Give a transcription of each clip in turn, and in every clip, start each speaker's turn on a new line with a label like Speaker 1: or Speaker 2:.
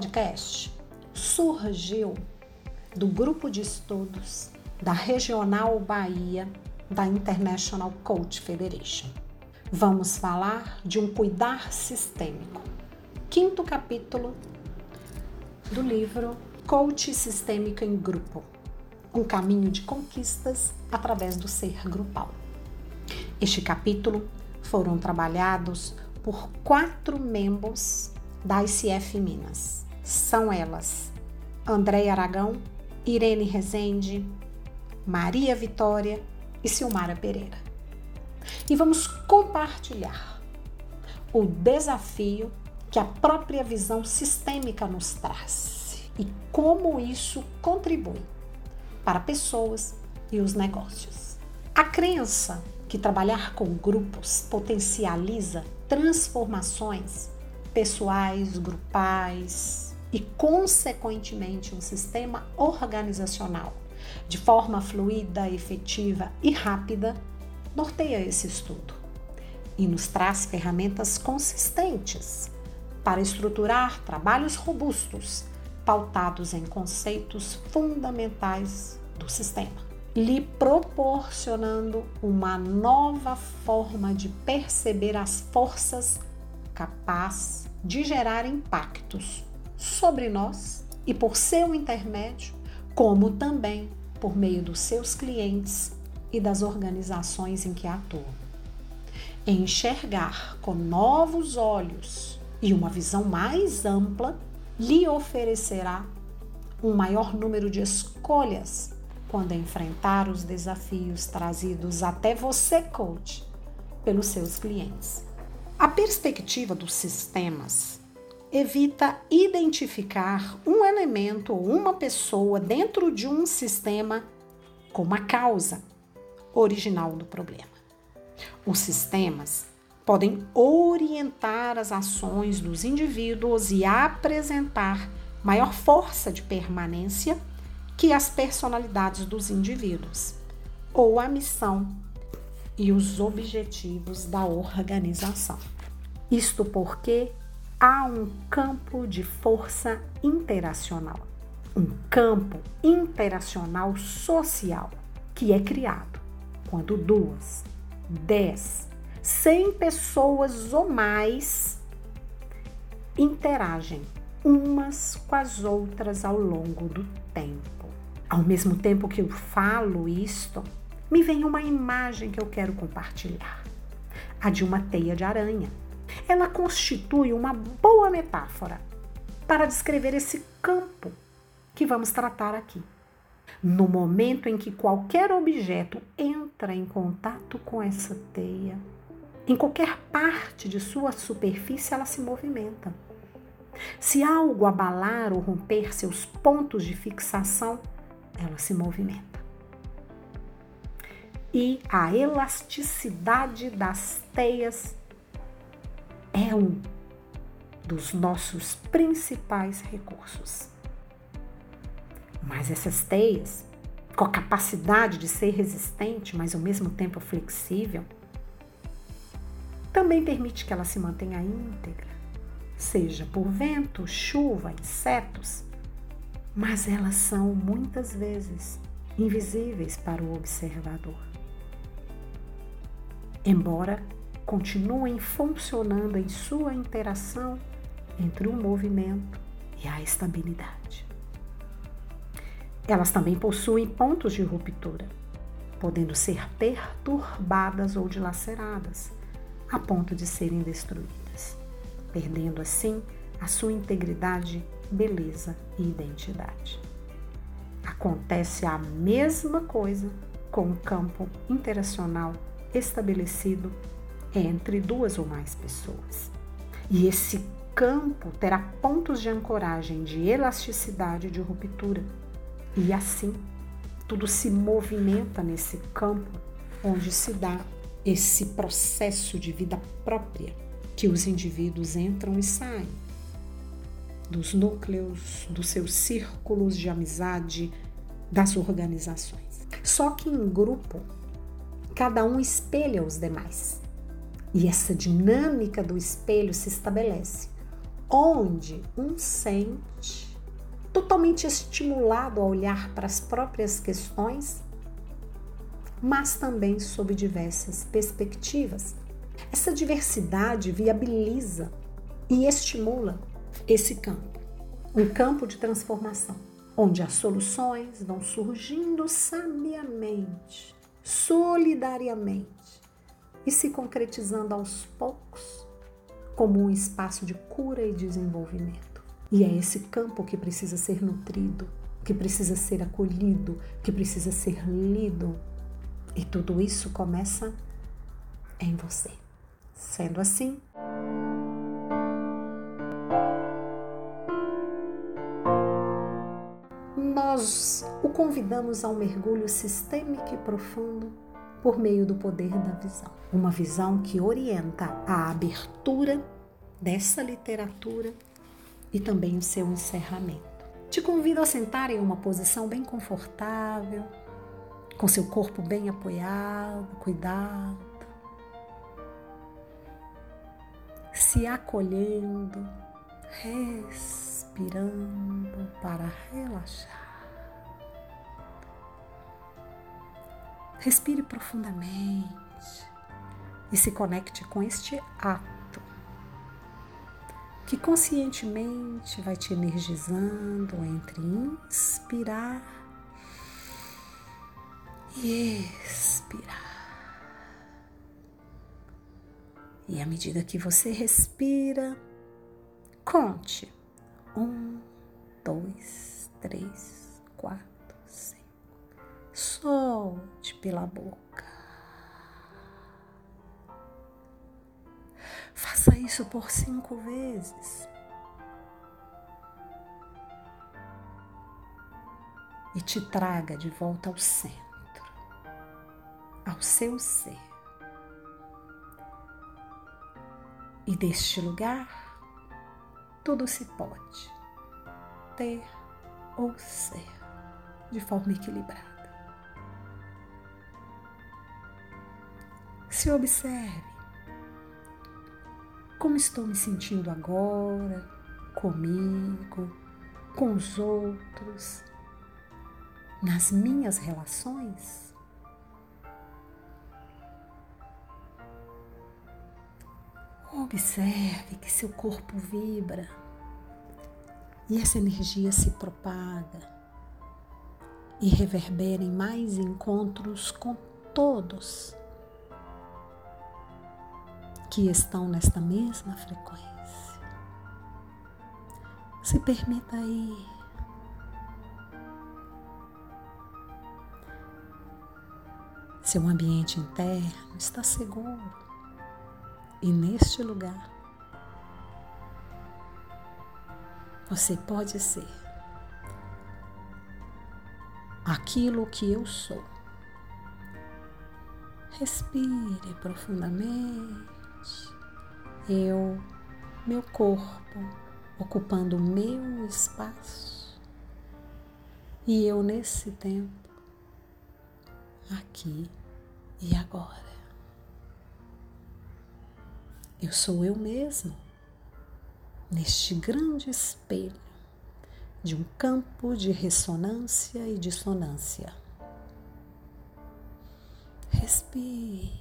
Speaker 1: podcast surgiu do grupo de estudos da Regional Bahia da International Coach Federation. Vamos falar de um cuidar sistêmico. Quinto capítulo do livro Coach Sistêmico em Grupo. Um caminho de conquistas através do ser grupal. Este capítulo foram trabalhados por quatro membros da ICF Minas. São elas André Aragão, Irene Rezende, Maria Vitória e Silmara Pereira. E vamos compartilhar o desafio que a própria visão sistêmica nos traz e como isso contribui para pessoas e os negócios. A crença que trabalhar com grupos potencializa transformações pessoais, grupais e, consequentemente, um sistema organizacional de forma fluida, efetiva e rápida, norteia esse estudo e nos traz ferramentas consistentes para estruturar trabalhos robustos pautados em conceitos fundamentais do sistema lhe proporcionando uma nova forma de perceber as forças capaz de gerar impactos sobre nós e por seu intermédio, como também por meio dos seus clientes e das organizações em que atuam. Enxergar com novos olhos e uma visão mais ampla lhe oferecerá um maior número de escolhas quando enfrentar os desafios trazidos até você, coach, pelos seus clientes. A perspectiva dos sistemas evita identificar um elemento ou uma pessoa dentro de um sistema como a causa original do problema. Os sistemas podem orientar as ações dos indivíduos e apresentar maior força de permanência que as personalidades dos indivíduos, ou a missão e os objetivos da organização. Isto porque há um campo de força interacional, um campo interacional social que é criado quando duas, dez, cem pessoas ou mais interagem umas com as outras ao longo do tempo. Ao mesmo tempo que eu falo isto, me vem uma imagem que eu quero compartilhar: a de uma teia de aranha. Ela constitui uma boa metáfora para descrever esse campo que vamos tratar aqui. No momento em que qualquer objeto entra em contato com essa teia, em qualquer parte de sua superfície ela se movimenta. Se algo abalar ou romper seus pontos de fixação, ela se movimenta. E a elasticidade das teias é um dos nossos principais recursos. Mas essas teias, com a capacidade de ser resistente, mas ao mesmo tempo flexível, também permite que ela se mantenha íntegra, seja por vento, chuva, insetos mas elas são muitas vezes invisíveis para o observador. Embora continuem funcionando em sua interação entre o movimento e a estabilidade. Elas também possuem pontos de ruptura, podendo ser perturbadas ou dilaceradas, a ponto de serem destruídas, perdendo assim a sua integridade beleza e identidade. Acontece a mesma coisa com o campo interacional estabelecido entre duas ou mais pessoas. E esse campo terá pontos de ancoragem de elasticidade de ruptura. E assim, tudo se movimenta nesse campo onde se dá esse processo de vida própria que os indivíduos entram e saem dos núcleos, dos seus círculos de amizade, das organizações. Só que em grupo, cada um espelha os demais. E essa dinâmica do espelho se estabelece onde um sente totalmente estimulado a olhar para as próprias questões, mas também sob diversas perspectivas. Essa diversidade viabiliza e estimula esse campo, um campo de transformação, onde as soluções vão surgindo sabiamente, solidariamente e se concretizando aos poucos como um espaço de cura e desenvolvimento. E é esse campo que precisa ser nutrido, que precisa ser acolhido, que precisa ser lido. E tudo isso começa em você. Sendo assim, nós o convidamos a um mergulho sistêmico e profundo por meio do poder da visão. Uma visão que orienta a abertura dessa literatura e também o seu encerramento. Te convido a sentar em uma posição bem confortável, com seu corpo bem apoiado, cuidado, se acolhendo, respirando para relaxar. Respire profundamente e se conecte com este ato que conscientemente vai te energizando entre inspirar e expirar. E à medida que você respira, conte um, dois, três, quatro solte pela boca. Faça isso por cinco vezes. E te traga de volta ao centro, ao seu ser. E deste lugar, tudo se pode ter ou ser de forma equilibrada. Se observe. Como estou me sentindo agora, comigo, com os outros, nas minhas relações? Observe que seu corpo vibra e essa energia se propaga e reverbera em mais encontros com todos que estão nesta mesma frequência. Se permita ir. Seu ambiente interno está seguro e neste lugar você pode ser aquilo que eu sou. Respire profundamente eu, meu corpo, ocupando o meu espaço e eu nesse tempo, aqui e agora. Eu sou eu mesmo, neste grande espelho de um campo de ressonância e dissonância. Respire.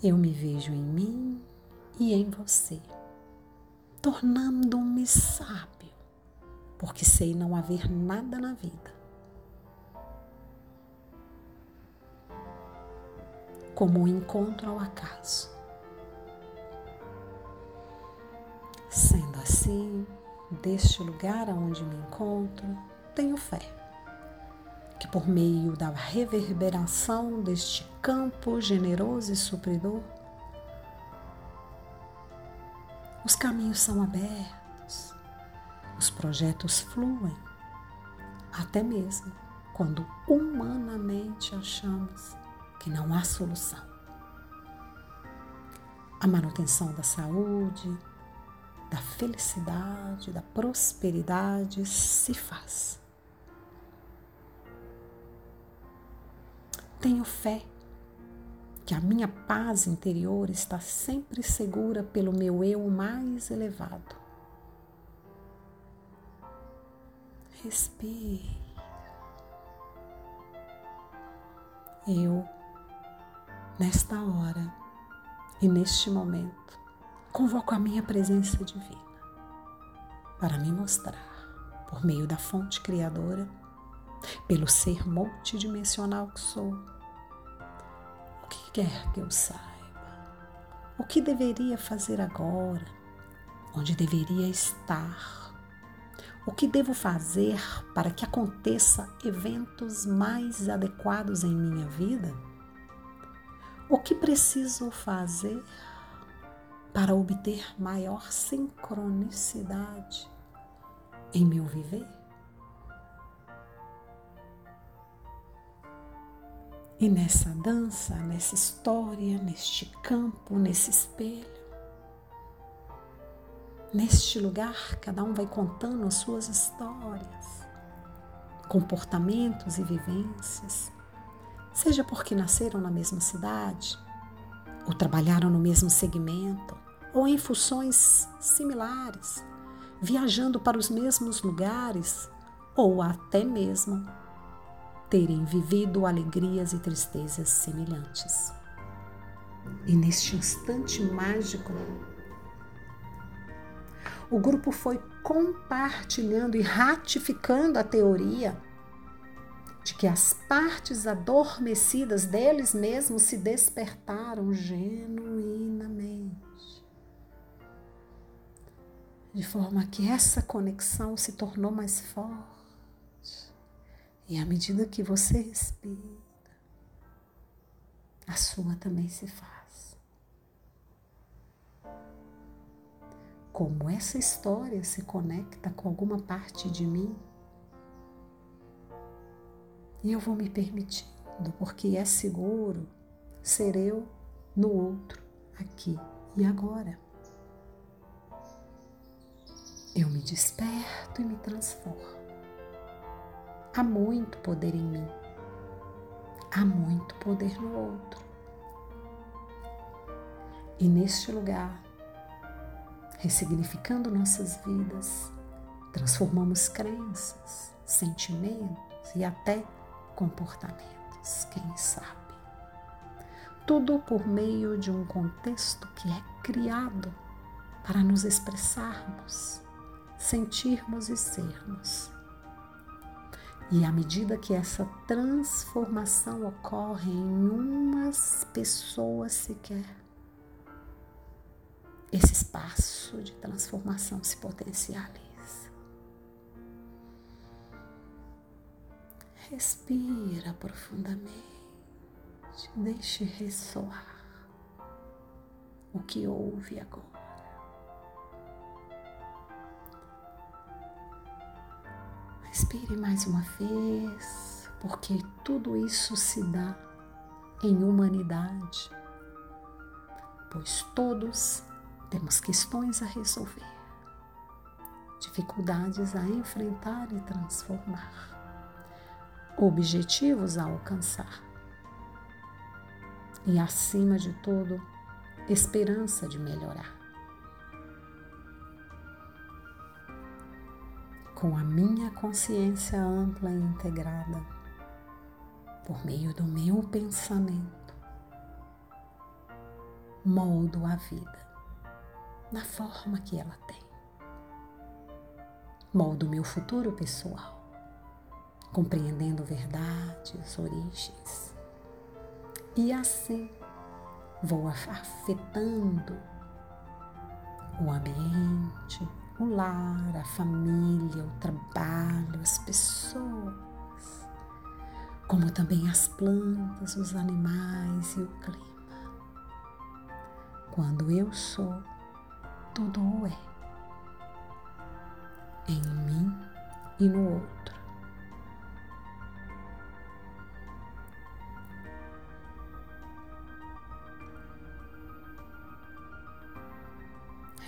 Speaker 1: Eu me vejo em mim e em você, tornando-me sábio, porque sei não haver nada na vida como um encontro ao acaso. Sendo assim, deste lugar aonde me encontro, tenho fé que por meio da reverberação deste campo generoso e supridor, os caminhos são abertos, os projetos fluem, até mesmo quando humanamente achamos que não há solução. A manutenção da saúde, da felicidade, da prosperidade se faz Tenho fé que a minha paz interior está sempre segura pelo meu eu mais elevado. Respire. Eu, nesta hora e neste momento, convoco a minha presença divina para me mostrar, por meio da fonte criadora, pelo ser multidimensional que sou, o que quer que eu saiba, o que deveria fazer agora, onde deveria estar, o que devo fazer para que aconteça eventos mais adequados em minha vida? O que preciso fazer para obter maior sincronicidade em meu viver? E nessa dança, nessa história, neste campo, nesse espelho, neste lugar, cada um vai contando as suas histórias, comportamentos e vivências, seja porque nasceram na mesma cidade, ou trabalharam no mesmo segmento, ou em funções similares, viajando para os mesmos lugares, ou até mesmo terem vivido alegrias e tristezas semelhantes. E neste instante mágico, o grupo foi compartilhando e ratificando a teoria de que as partes adormecidas deles mesmos se despertaram genuinamente. De forma que essa conexão se tornou mais forte e à medida que você respira, a sua também se faz. Como essa história se conecta com alguma parte de mim, e eu vou me permitindo, porque é seguro ser eu no outro, aqui e agora. Eu me desperto e me transformo. Há muito poder em mim. Há muito poder no outro. E neste lugar, ressignificando nossas vidas, transformamos crenças, sentimentos e até comportamentos, quem sabe. Tudo por meio de um contexto que é criado para nos expressarmos, sentirmos e sermos e à medida que essa transformação ocorre em umas pessoas sequer, esse espaço de transformação se potencializa. Respira profundamente, deixe ressoar o que houve agora. Respire mais uma vez, porque tudo isso se dá em humanidade, pois todos temos questões a resolver, dificuldades a enfrentar e transformar, objetivos a alcançar e, acima de tudo, esperança de melhorar. Com a minha consciência ampla e integrada, por meio do meu pensamento, moldo a vida na forma que ela tem. Moldo meu futuro pessoal, compreendendo verdades, origens. E assim vou afetando o ambiente, o lar, a família, o trabalho, as pessoas, como também as plantas, os animais e o clima. Quando eu sou, tudo é em mim e no outro.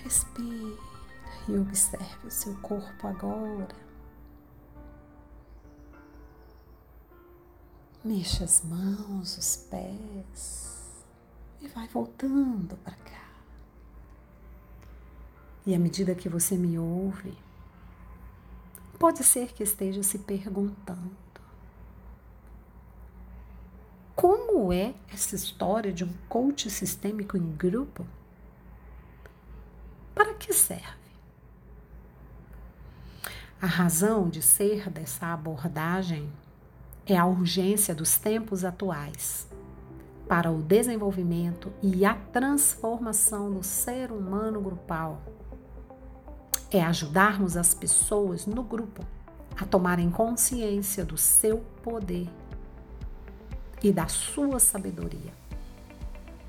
Speaker 1: Respire e observe o seu corpo agora. Mexa as mãos, os pés, e vai voltando para cá. E à medida que você me ouve, pode ser que esteja se perguntando: como é essa história de um coach sistêmico em grupo? Para que serve? A razão de ser dessa abordagem é a urgência dos tempos atuais para o desenvolvimento e a transformação do ser humano grupal. É ajudarmos as pessoas no grupo a tomarem consciência do seu poder e da sua sabedoria,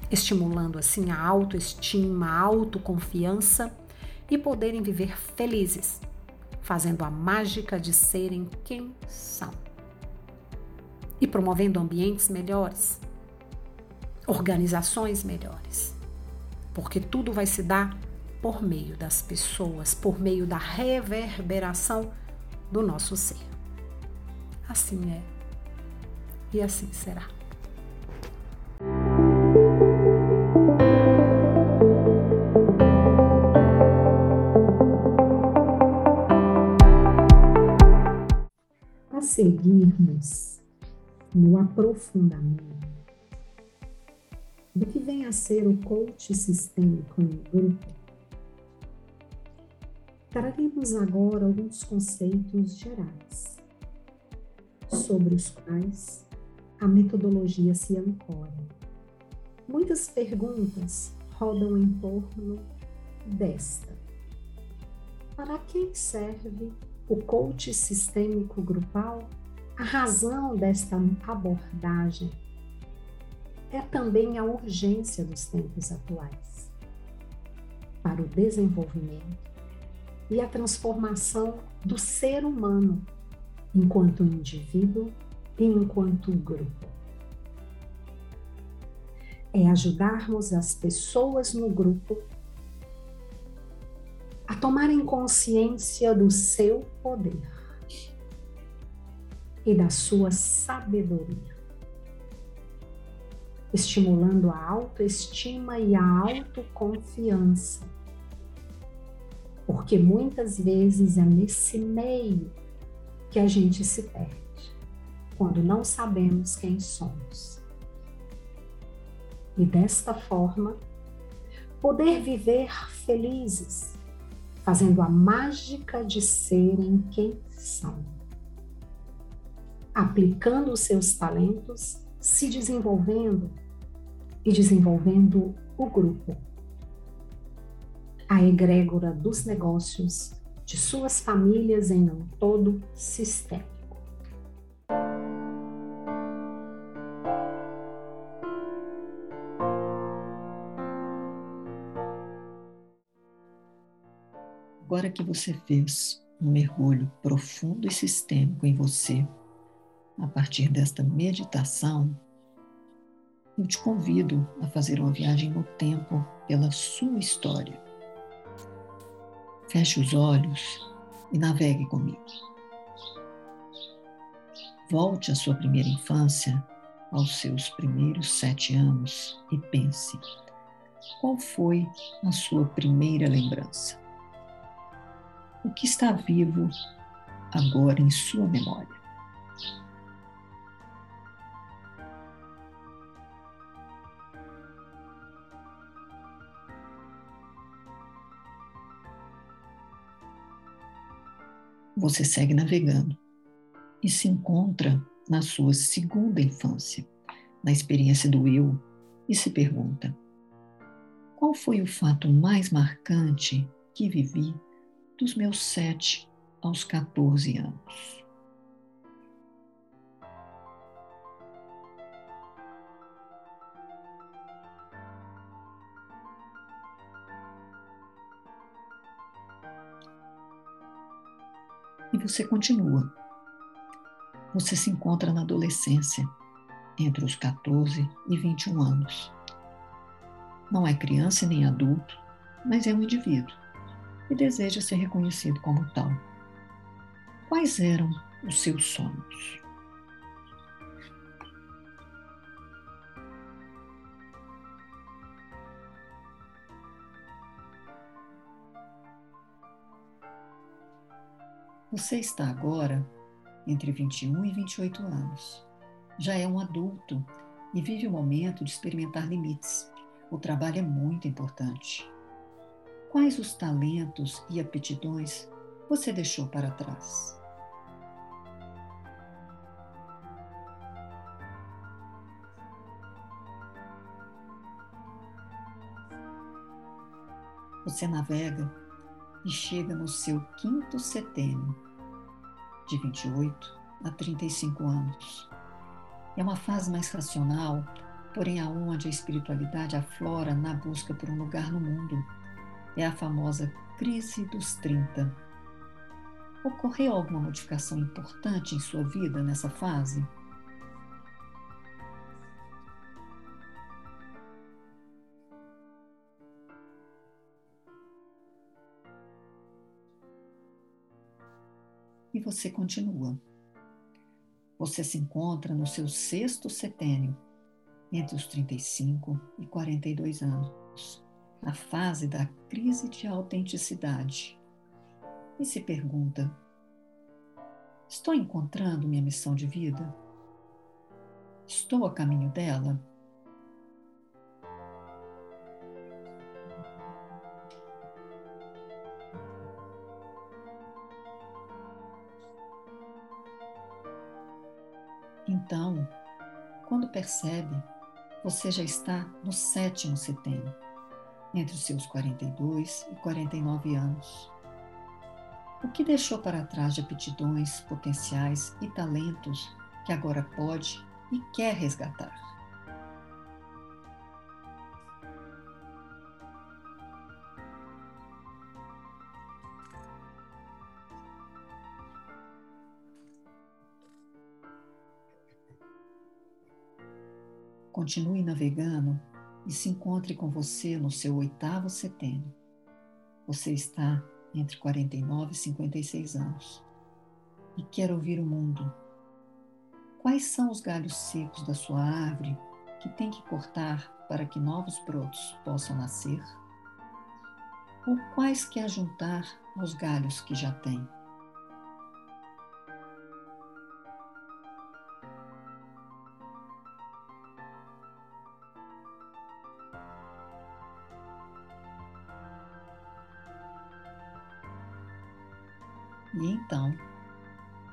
Speaker 1: estimulando assim a autoestima, a autoconfiança e poderem viver felizes fazendo a mágica de serem quem são e promovendo ambientes melhores, organizações melhores, porque tudo vai se dar por meio das pessoas, por meio da reverberação do nosso ser. Assim é e assim será. Seguirmos no aprofundamento do que vem a ser o coach sistêmico em grupo, traremos agora alguns conceitos gerais sobre os quais a metodologia se ancora. Muitas perguntas rodam em torno desta: Para quem serve o coach sistêmico grupal, a razão desta abordagem é também a urgência dos tempos atuais para o desenvolvimento e a transformação do ser humano enquanto indivíduo e enquanto grupo. É ajudarmos as pessoas no grupo a tomarem consciência do seu poder e da sua sabedoria, estimulando a autoestima e a autoconfiança. Porque muitas vezes é nesse meio que a gente se perde, quando não sabemos quem somos. E desta forma, poder viver felizes fazendo a mágica de serem quem são. Aplicando os seus talentos, se desenvolvendo e desenvolvendo o grupo. A egrégora dos negócios de suas famílias em um todo sistema.
Speaker 2: Agora que você fez um mergulho profundo e sistêmico em você, a partir desta meditação, eu te convido a fazer uma viagem no tempo pela sua história. Feche os olhos e navegue comigo. Volte à sua primeira infância, aos seus primeiros sete anos, e pense: qual foi a sua primeira lembrança? O que está vivo agora em sua memória. Você segue navegando e se encontra na sua segunda infância, na experiência do eu, e se pergunta: qual foi o fato mais marcante que vivi dos meus sete aos 14 anos. E você continua. Você se encontra na adolescência, entre os 14 e 21 anos. Não é criança nem adulto, mas é um indivíduo e deseja ser reconhecido como tal. Quais eram os seus sonhos? Você está agora entre 21 e 28 anos. Já é um adulto e vive o momento de experimentar limites. O trabalho é muito importante. Quais os talentos e aptidões você deixou para trás? Você navega e chega no seu quinto setênio, de 28 a 35 anos. É uma fase mais racional, porém aonde a espiritualidade aflora na busca por um lugar no mundo. É a famosa crise dos 30. Ocorreu alguma modificação importante em sua vida nessa fase? e você continua. Você se encontra no seu sexto setênio, entre os 35 e 42 anos, a fase da crise de autenticidade. E se pergunta: Estou encontrando minha missão de vida? Estou a caminho dela? Então, quando percebe, você já está no sétimo setênio, entre os seus 42 e 49 anos. O que deixou para trás de aptidões, potenciais e talentos que agora pode e quer resgatar? Continue navegando e se encontre com você no seu oitavo setênio. Você está entre 49 e 56 anos e quer ouvir o mundo. Quais são os galhos secos da sua árvore que tem que cortar para que novos brotos possam nascer? Ou quais quer juntar aos galhos que já tem? Então,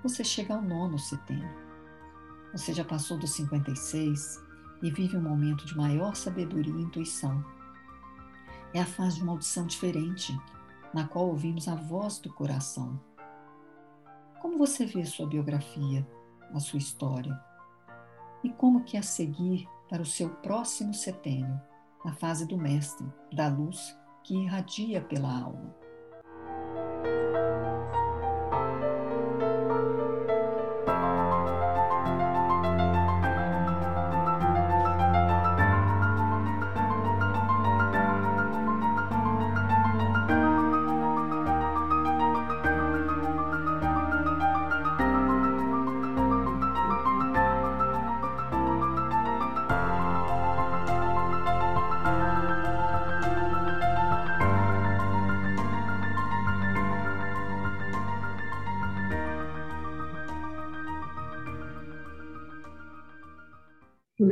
Speaker 2: você chega ao nono setembro. Você já passou dos 56 e vive um momento de maior sabedoria e intuição. É a fase de uma audição diferente, na qual ouvimos a voz do coração. Como você vê sua biografia, a sua história? E como que é seguir para o seu próximo setênio, a fase do mestre, da luz que irradia pela alma?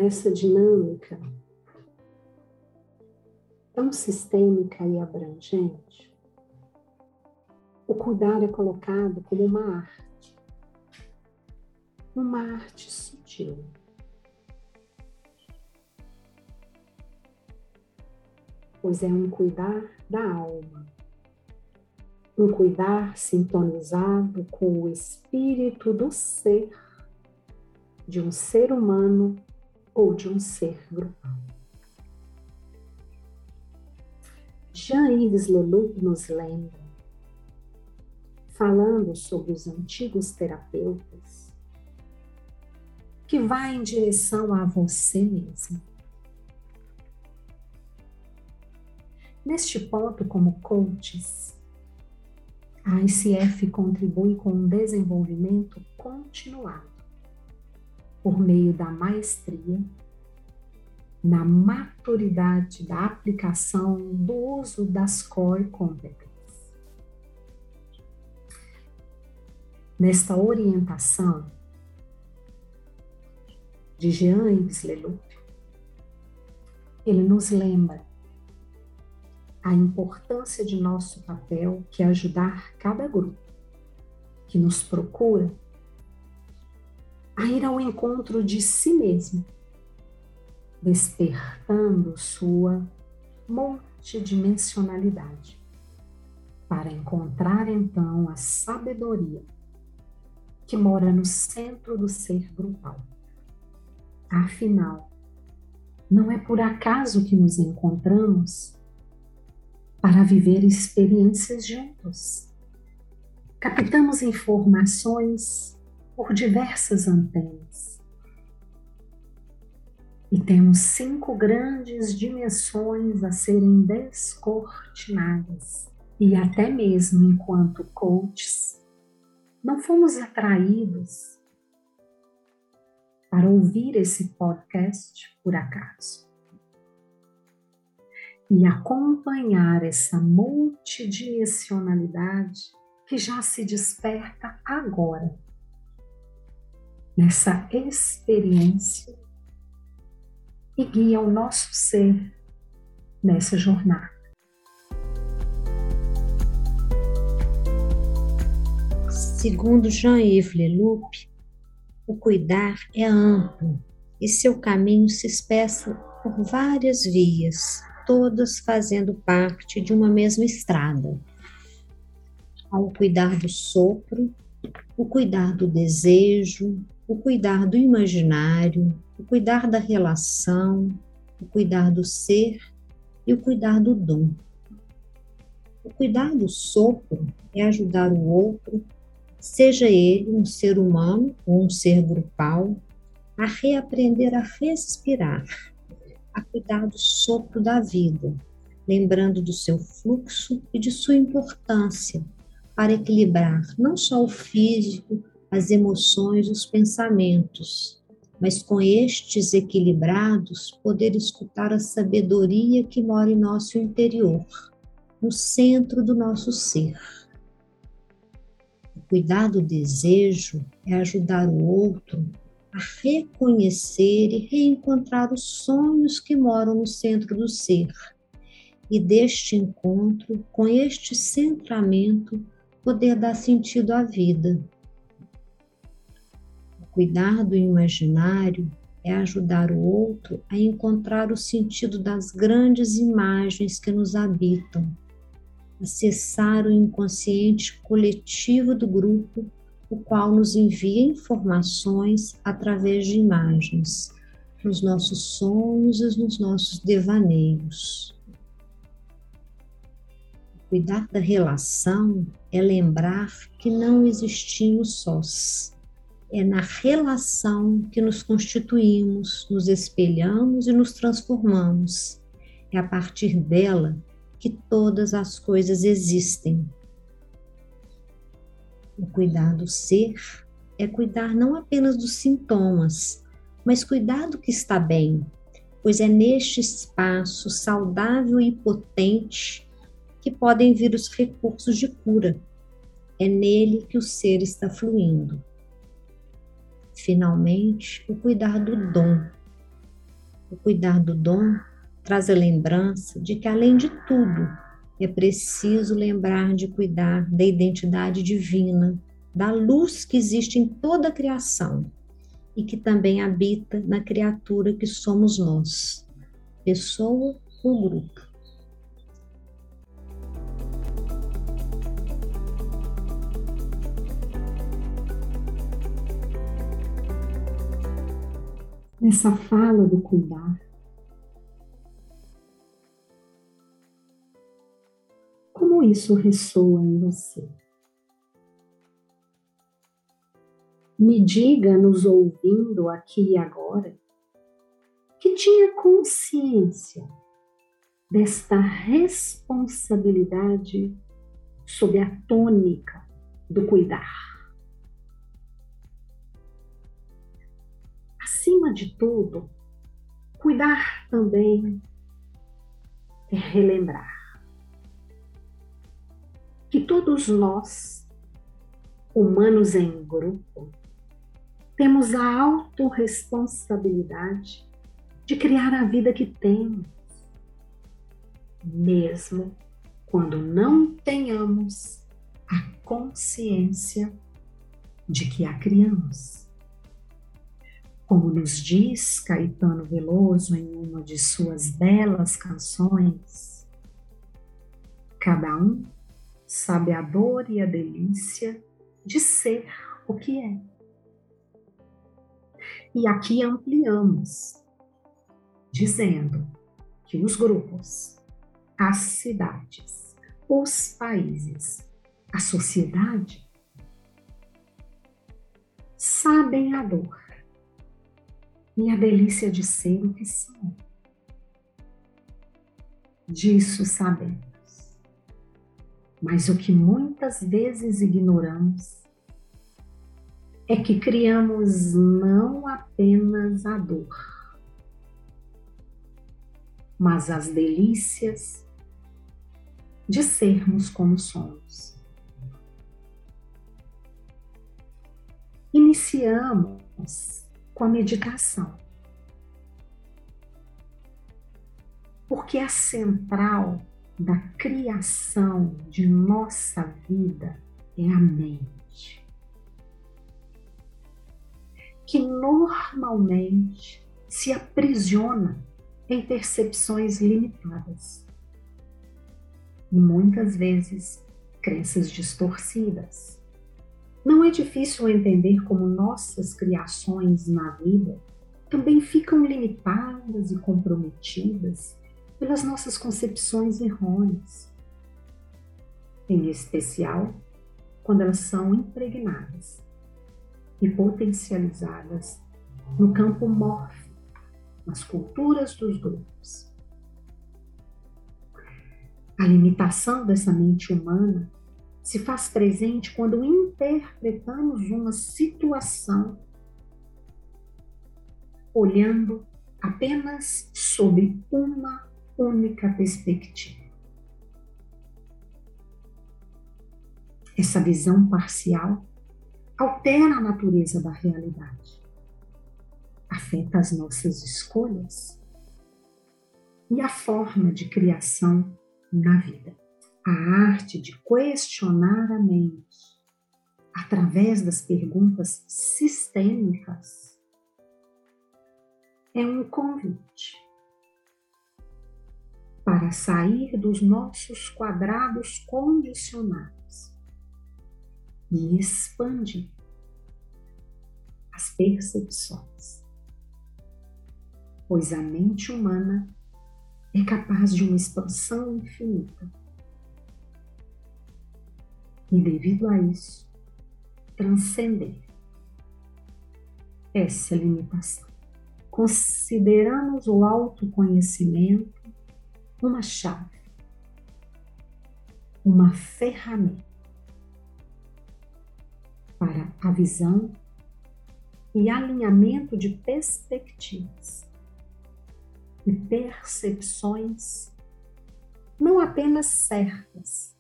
Speaker 1: Nessa dinâmica tão sistêmica e abrangente, o cuidar é colocado como uma arte, uma arte sutil. Pois é um cuidar da alma, um cuidar sintonizado com o espírito do ser, de um ser humano ou de um ser grupal. Jean-Yves Leloup nos lembra, falando sobre os antigos terapeutas, que vai em direção a você mesmo. Neste ponto, como coaches, a ICF contribui com um desenvolvimento continuado por meio da maestria, na maturidade da aplicação do uso das core competence. nesta orientação de Jean-Yves Leloup, ele nos lembra a importância de nosso papel que é ajudar cada grupo que nos procura a ir ao encontro de si mesmo, despertando sua multidimensionalidade, para encontrar então a sabedoria que mora no centro do ser grupal. Afinal, não é por acaso que nos encontramos para viver experiências juntos. Captamos informações por diversas antenas. E temos cinco grandes dimensões a serem descortinadas. E até mesmo enquanto coaches, não fomos atraídos para ouvir esse podcast por acaso e acompanhar essa multidimensionalidade que já se desperta agora, nessa experiência e guia o nosso ser nessa jornada.
Speaker 3: Segundo Jean-Yves Leloup, o cuidar é amplo e seu caminho se expressa por várias vias, todas fazendo parte de uma mesma estrada. Ao cuidar do sopro, o cuidar do desejo, o cuidar do imaginário, o cuidar da relação, o cuidar do ser e o cuidar do dom. O cuidar do sopro é ajudar o outro, seja ele um ser humano ou um ser grupal, a reaprender a respirar a cuidar do sopro da vida, lembrando do seu fluxo e de sua importância para equilibrar não só o físico, as emoções, os pensamentos, mas com estes equilibrados poder escutar a sabedoria que mora em nosso interior, no centro do nosso ser. O cuidar do desejo é ajudar o outro a reconhecer e reencontrar os sonhos que moram no centro do ser. E deste encontro, com este centramento, poder dar sentido à vida. Cuidar do imaginário é ajudar o outro a encontrar o sentido das grandes imagens que nos habitam, acessar o inconsciente coletivo do grupo o qual nos envia informações através de imagens, nos nossos sonhos e nos nossos devaneios. Cuidar da relação é lembrar que não existimos sós. É na relação que nos constituímos, nos espelhamos e nos transformamos. É a partir dela que todas as coisas existem. O cuidar do ser é cuidar não apenas dos sintomas, mas cuidar do que está bem, pois é neste espaço saudável e potente que podem vir os recursos de cura. É nele que o ser está fluindo. Finalmente, o cuidar do dom. O cuidar do dom traz a lembrança de que, além de tudo, é preciso lembrar de cuidar da identidade divina, da luz que existe em toda a criação e que também habita na criatura que somos nós, pessoa ou grupo.
Speaker 1: Nessa fala do cuidar, Como isso ressoa em você? Me diga, nos ouvindo aqui e agora, que tinha consciência desta responsabilidade sob a tônica do cuidar. Acima de tudo, cuidar também é relembrar que todos nós humanos em grupo, temos a autorresponsabilidade de criar a vida que temos, mesmo quando não tenhamos a consciência de que a criamos. Como nos diz Caetano Veloso em uma de suas belas canções, cada um sabe a dor e a delícia de ser o que é. E aqui ampliamos, dizendo que os grupos, as cidades, os países, a sociedade sabem a dor e a delícia de ser o que são. Disso sabemos. Mas o que muitas vezes ignoramos é que criamos não apenas a dor, mas as delícias de sermos como somos. Iniciamos com a meditação. Porque a central da criação de nossa vida é a mente, que normalmente se aprisiona em percepções limitadas e muitas vezes crenças distorcidas. Não é difícil entender como nossas criações na vida também ficam limitadas e comprometidas pelas nossas concepções errôneas, em especial quando elas são impregnadas e potencializadas no campo mórfico, nas culturas dos grupos. A limitação dessa mente humana se faz presente quando interpretamos uma situação olhando apenas sob uma única perspectiva. Essa visão parcial altera a natureza da realidade, afeta as nossas escolhas e a forma de criação na vida. A arte de questionar a mente através das perguntas sistêmicas é um convite para sair dos nossos quadrados condicionados e expandir as percepções. Pois a mente humana é capaz de uma expansão infinita. E devido a isso, transcender essa limitação. Consideramos o autoconhecimento uma chave, uma ferramenta para a visão e alinhamento de perspectivas e percepções não apenas certas,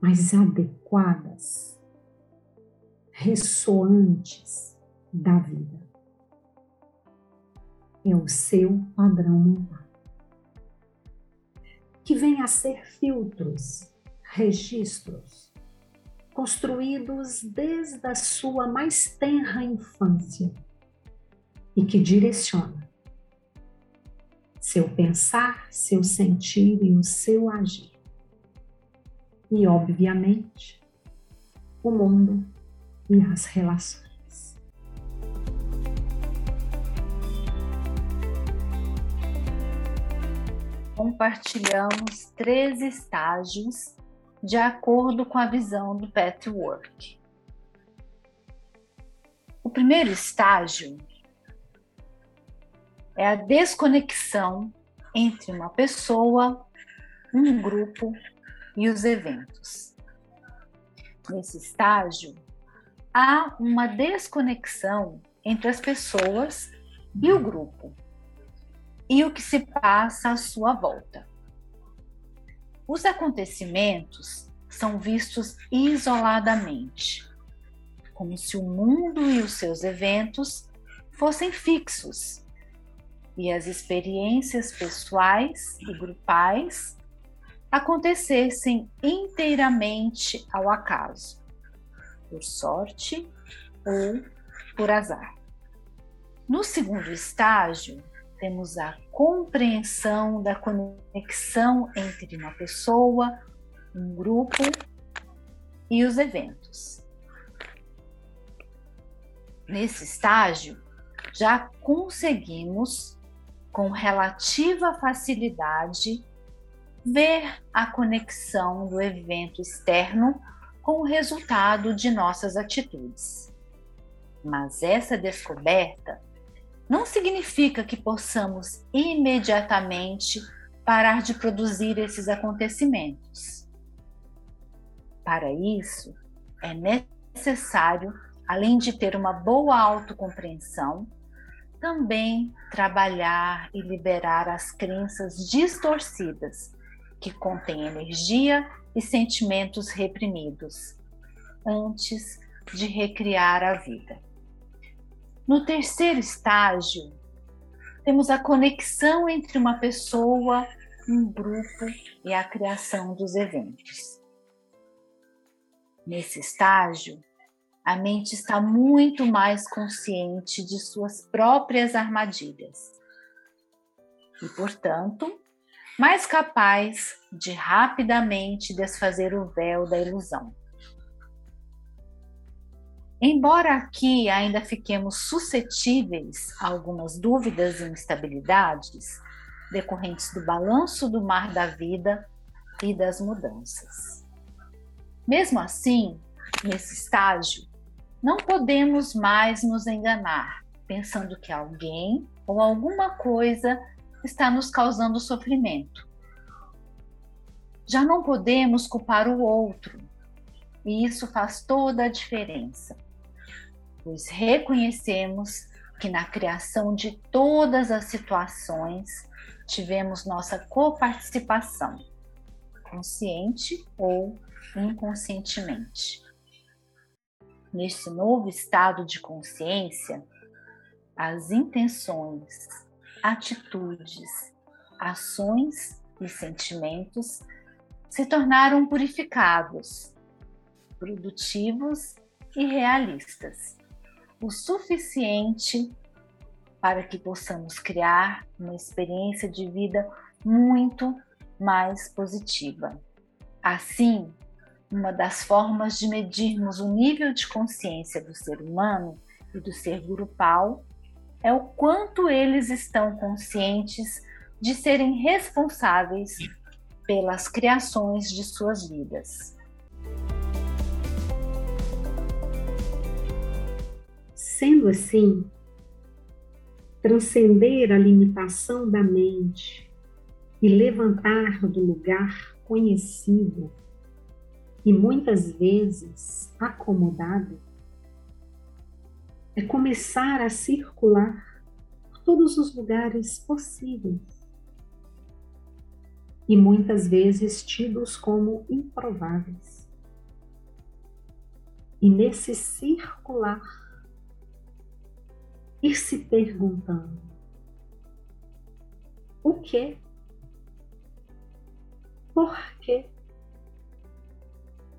Speaker 1: mas adequadas, ressoantes da vida. É o seu padrão mental que vêm a ser filtros, registros, construídos desde a sua mais tenra infância e que direciona seu pensar, seu sentir e o seu agir. E, obviamente, o mundo e as relações.
Speaker 4: compartilhamos três estágios de acordo com a visão do Pathwork. O primeiro estágio é a desconexão entre uma pessoa, um grupo e os eventos. Nesse estágio, há uma desconexão entre as pessoas e o grupo e o que se passa à sua volta. Os acontecimentos são vistos isoladamente como se o mundo e os seus eventos fossem fixos e as experiências pessoais e grupais acontecessem inteiramente ao acaso, por sorte ou por azar. No segundo estágio, temos a compreensão da conexão entre uma pessoa, um grupo e os eventos. Nesse estágio, já conseguimos, com relativa facilidade, ver a conexão do evento externo com o resultado de nossas atitudes. Mas essa descoberta não significa que possamos imediatamente parar de produzir esses acontecimentos. Para isso, é necessário, além de ter uma boa autocompreensão, também trabalhar e liberar as crenças distorcidas que contêm energia e sentimentos reprimidos, antes de recriar a vida. No terceiro estágio, temos a conexão entre uma pessoa, um grupo e a criação dos eventos. Nesse estágio, a mente está muito mais consciente de suas próprias armadilhas e, portanto, mais capaz de rapidamente desfazer o véu da ilusão. Embora aqui ainda fiquemos suscetíveis a algumas dúvidas e instabilidades decorrentes do balanço do mar da vida e das mudanças. Mesmo assim, nesse estágio, não podemos mais nos enganar, pensando que alguém ou alguma coisa está nos causando sofrimento. Já não podemos culpar o outro, e isso faz toda a diferença, pois reconhecemos que na criação de todas as situações tivemos nossa coparticipação, consciente ou inconscientemente. Neste novo estado de consciência, as intenções, atitudes, ações e sentimentos se tornaram purificados, produtivos e realistas, o suficiente para que possamos criar uma experiência de vida muito mais positiva. Assim, uma das formas de medirmos o nível de consciência do ser humano e do ser grupal é o quanto eles estão conscientes de serem responsáveis pelas criações de suas vidas.
Speaker 1: Sendo assim, transcender a limitação da mente e levantar do lugar conhecido e muitas vezes acomodado é começar a circular por todos os lugares possíveis e muitas vezes tidos como improváveis. E nesse circular, ir se perguntando: o que? Por quê?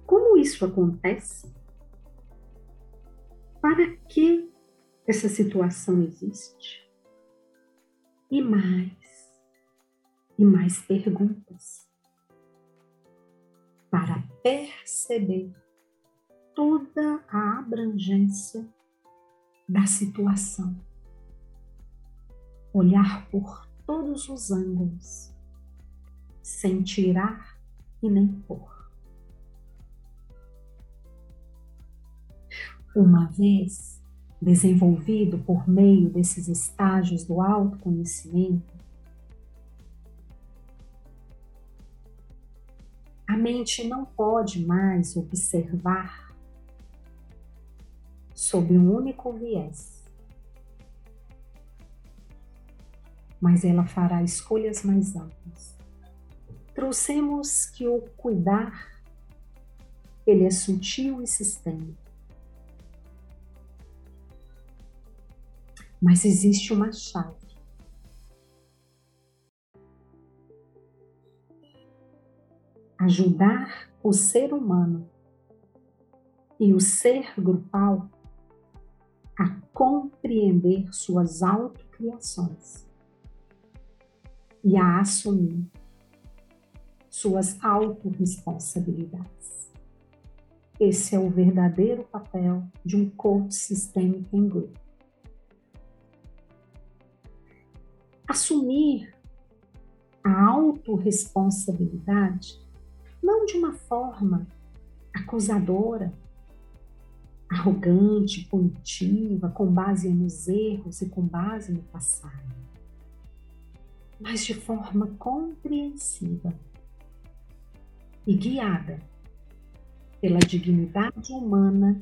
Speaker 1: Como isso acontece? Para que essa situação existe? E mais, e mais perguntas para perceber toda a abrangência da situação. Olhar por todos os ângulos, sem tirar e nem pôr. Uma vez desenvolvido por meio desses estágios do autoconhecimento, a mente não pode mais observar sob um único viés, mas ela fará escolhas mais amplas. Trouxemos que o cuidar ele é sutil e sistêmico Mas existe uma chave. Ajudar o ser humano e o ser grupal a compreender suas autocriações e a assumir suas autorresponsabilidades. Esse é o verdadeiro papel de um coach sistêmico em grupo. Assumir a autorresponsabilidade não de uma forma acusadora, arrogante, punitiva, com base nos erros e com base no passado, mas de forma compreensiva e guiada pela dignidade humana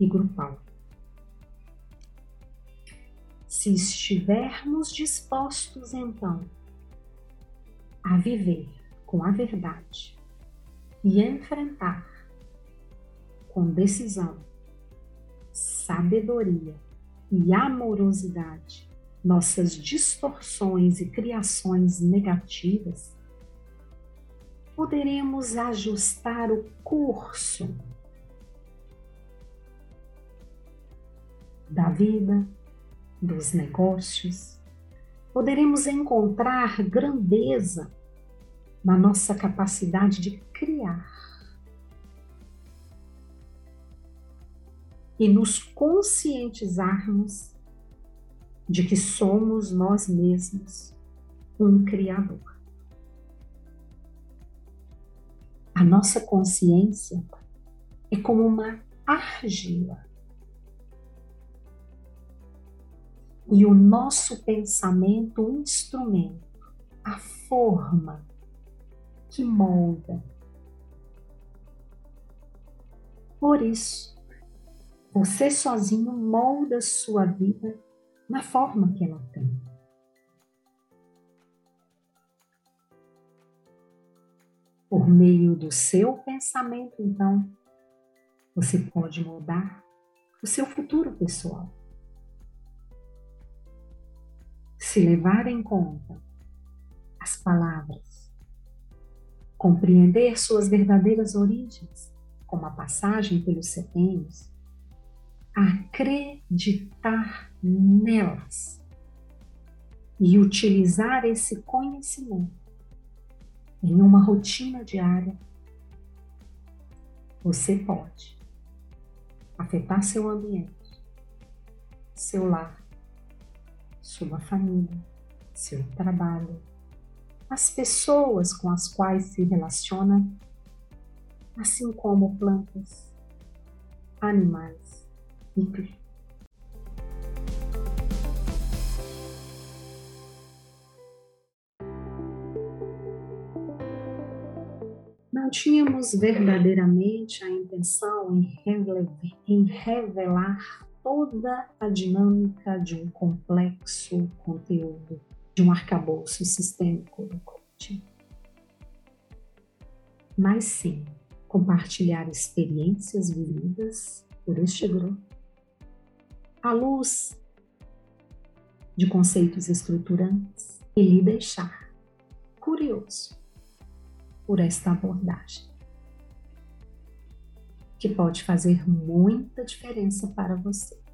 Speaker 1: e grupal. Se estivermos dispostos, então, a viver com a verdade e enfrentar com decisão, sabedoria e amorosidade nossas distorções e criações negativas, poderemos ajustar o curso da vida, dos negócios, poderemos encontrar grandeza na nossa capacidade de criar e nos conscientizarmos de que somos nós mesmos um Criador. A nossa consciência é como uma argila. E o nosso pensamento, o instrumento, a forma que molda. Por isso, você sozinho molda sua vida na forma que ela tem. Por meio do seu pensamento, então, você pode mudar o seu futuro pessoal. Se levar em conta as palavras, compreender suas verdadeiras origens, como a passagem pelos setênios, acreditar nelas e utilizar esse conhecimento em uma rotina diária, você pode afetar seu ambiente, seu lar, sua família, seu trabalho, as pessoas com as quais se relaciona, assim como plantas, animais e bichos. não tínhamos verdadeiramente a intenção em revelar toda a dinâmica de um complexo conteúdo, de um arcabouço sistêmico do coaching. Mas sim, compartilhar experiências vividas por este grupo, à luz de conceitos estruturantes e lhe deixar curioso por esta abordagem, que pode fazer muita diferença para você.